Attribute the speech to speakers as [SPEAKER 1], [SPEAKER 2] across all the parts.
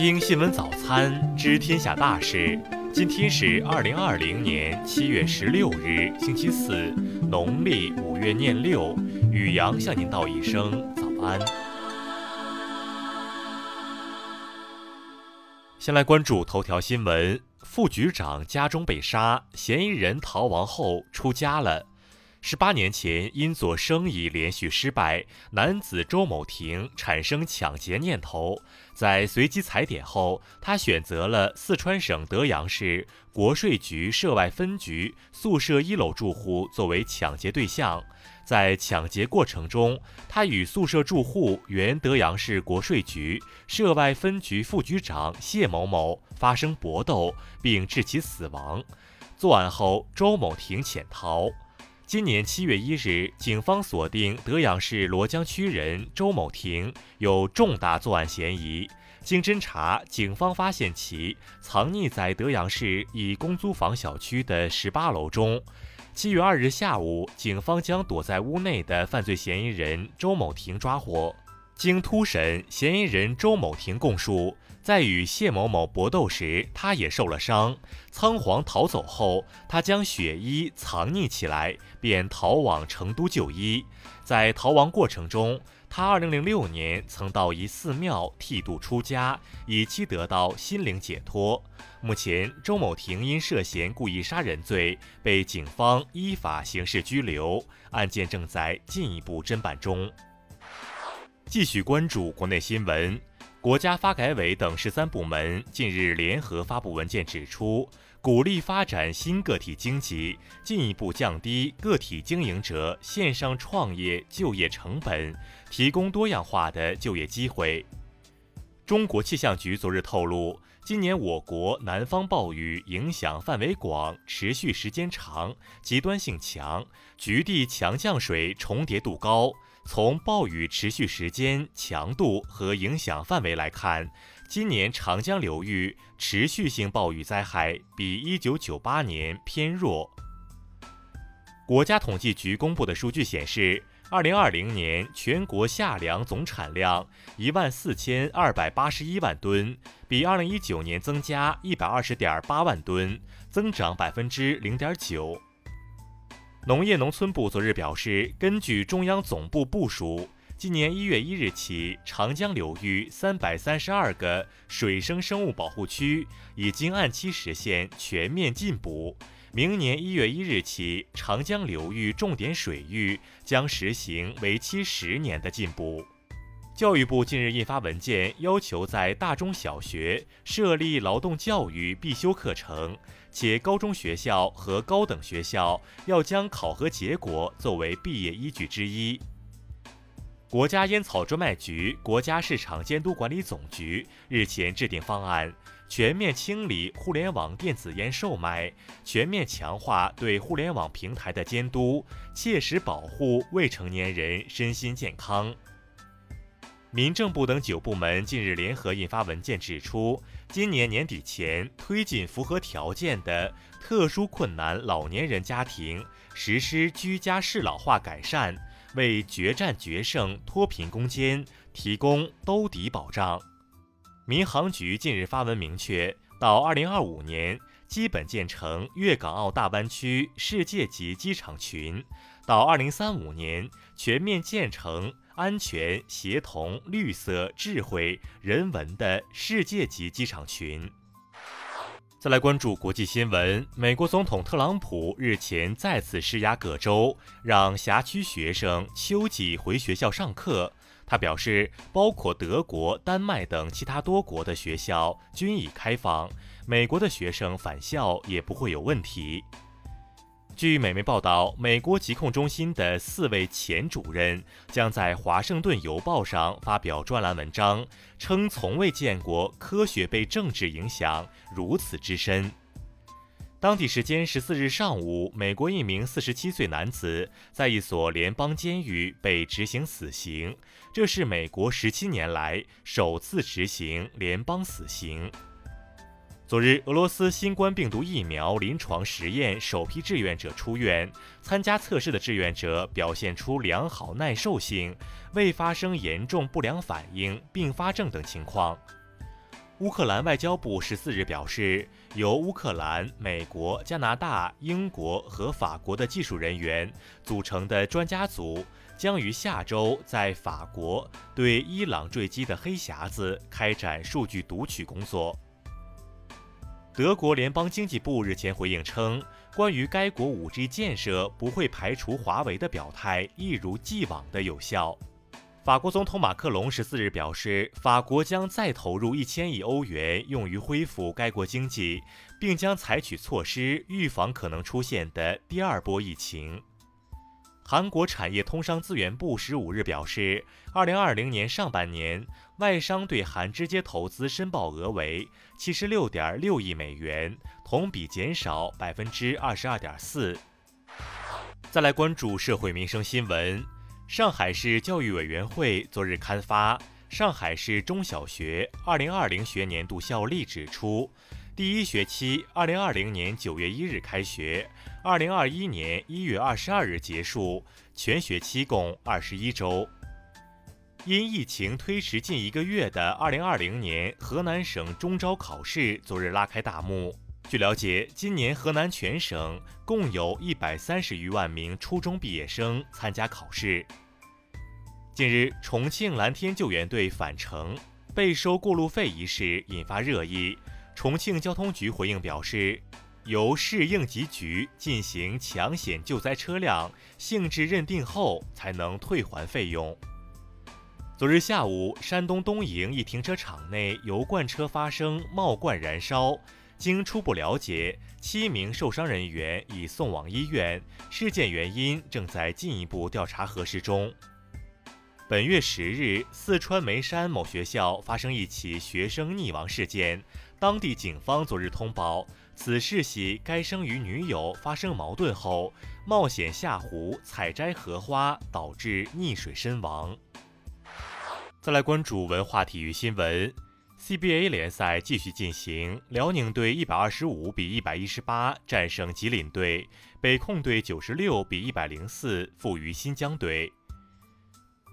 [SPEAKER 1] 听新闻早餐知天下大事。今天是二零二零年七月十六日，星期四，农历五月廿六。雨阳向您道一声早安。先来关注头条新闻：副局长家中被杀，嫌疑人逃亡后出家了。十八年前，因做生意连续失败，男子周某婷产生抢劫念头。在随机踩点后，他选择了四川省德阳市国税局涉外分局宿舍一楼住户作为抢劫对象。在抢劫过程中，他与宿舍住户原德阳市国税局涉外分局副局长谢某某发生搏斗，并致其死亡。作案后，周某婷潜逃。今年七月一日，警方锁定德阳市罗江区人周某婷有重大作案嫌疑。经侦查，警方发现其藏匿在德阳市一公租房小区的十八楼中。七月二日下午，警方将躲在屋内的犯罪嫌疑人周某婷抓获。经突审，嫌疑人周某婷供述。在与谢某某搏斗时，他也受了伤。仓皇逃走后，他将血衣藏匿起来，便逃往成都就医。在逃亡过程中，他2006年曾到一寺庙剃度出家，以期得到心灵解脱。目前，周某婷因涉嫌故意杀人罪被警方依法刑事拘留，案件正在进一步侦办中。继续关注国内新闻。国家发改委等十三部门近日联合发布文件，指出，鼓励发展新个体经济，进一步降低个体经营者线上创业就业成本，提供多样化的就业机会。中国气象局昨日透露，今年我国南方暴雨影响范围广、持续时间长、极端性强，局地强降水重叠度高。从暴雨持续时间、强度和影响范围来看，今年长江流域持续性暴雨灾害比1998年偏弱。国家统计局公布的数据显示，2020年全国夏粮总产量14,281万吨，比2019年增加120.8万吨，增长0.9%。农业农村部昨日表示，根据中央总部部署，今年一月一日起，长江流域三百三十二个水生生物保护区已经按期实现全面禁捕。明年一月一日起，长江流域重点水域将实行为期十年的禁捕。教育部近日印发文件，要求在大中小学设立劳动教育必修课程。且高中学校和高等学校要将考核结果作为毕业依据之一。国家烟草专卖局、国家市场监督管理总局日前制定方案，全面清理互联网电子烟售卖，全面强化对互联网平台的监督，切实保护未成年人身心健康。民政部等九部门近日联合印发文件，指出，今年年底前推进符合条件的特殊困难老年人家庭实施居家适老化改善，为决战决胜脱贫攻坚提供兜底保障。民航局近日发文明确，到二零二五年基本建成粤港澳大湾区世界级机场群，到二零三五年全面建成。安全、协同、绿色、智慧、人文的世界级机场群。再来关注国际新闻，美国总统特朗普日前再次施压各州，让辖区学生秋季回学校上课。他表示，包括德国、丹麦等其他多国的学校均已开放，美国的学生返校也不会有问题。据美媒报道，美国疾控中心的四位前主任将在《华盛顿邮报》上发表专栏文章，称从未见过科学被政治影响如此之深。当地时间十四日上午，美国一名四十七岁男子在一所联邦监狱被执行死刑，这是美国十七年来首次执行联邦死刑。昨日，俄罗斯新冠病毒疫苗临床实验首批志愿者出院，参加测试的志愿者表现出良好耐受性，未发生严重不良反应、并发症等情况。乌克兰外交部十四日表示，由乌克兰、美国、加拿大、英国和法国的技术人员组成的专家组将于下周在法国对伊朗坠机的“黑匣子”开展数据读取工作。德国联邦经济部日前回应称，关于该国 5G 建设不会排除华为的表态一如既往的有效。法国总统马克龙十四日表示，法国将再投入一千亿欧元用于恢复该国经济，并将采取措施预防可能出现的第二波疫情。韩国产业通商资源部十五日表示，二零二零年上半年外商对韩直接投资申报额为七十六点六亿美元，同比减少百分之二十二点四。再来关注社会民生新闻。上海市教育委员会昨日刊发《上海市中小学2020学年度校例》，指出，第一学期2020年9月1日开学，2021年1月22日结束，全学期共21周。因疫情推迟近一个月的2020年河南省中招考试昨日拉开大幕。据了解，今年河南全省共有一百三十余万名初中毕业生参加考试。近日，重庆蓝天救援队返程被收过路费一事引发热议。重庆交通局回应表示，由市应急局进行抢险救灾车辆性质认定后，才能退还费用。昨日下午，山东东营一停车场内油罐车发生冒罐燃烧。经初步了解，七名受伤人员已送往医院，事件原因正在进一步调查核实中。本月十日，四川眉山某学校发生一起学生溺亡事件，当地警方昨日通报，此事系该生与女友发生矛盾后，冒险下湖采摘荷花，导致溺水身亡。再来关注文化体育新闻。CBA 联赛继续进行，辽宁队一百二十五比一百一十八战胜吉林队，北控队九十六比一百零四负于新疆队。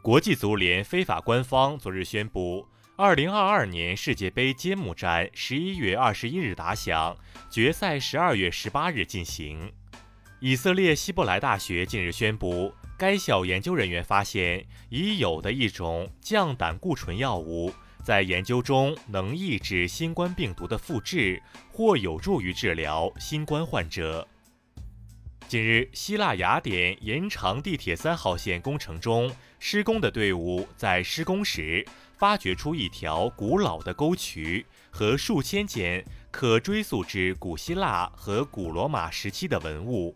[SPEAKER 1] 国际足联非法官方昨日宣布，二零二二年世界杯揭幕战十一月二十一日打响，决赛十二月十八日进行。以色列希伯来大学近日宣布，该校研究人员发现已有的一种降胆固醇药物。在研究中，能抑制新冠病毒的复制，或有助于治疗新冠患者。近日，希腊雅典延长地铁三号线工程中，施工的队伍在施工时发掘出一条古老的沟渠和数千件可追溯至古希腊和古罗马时期的文物。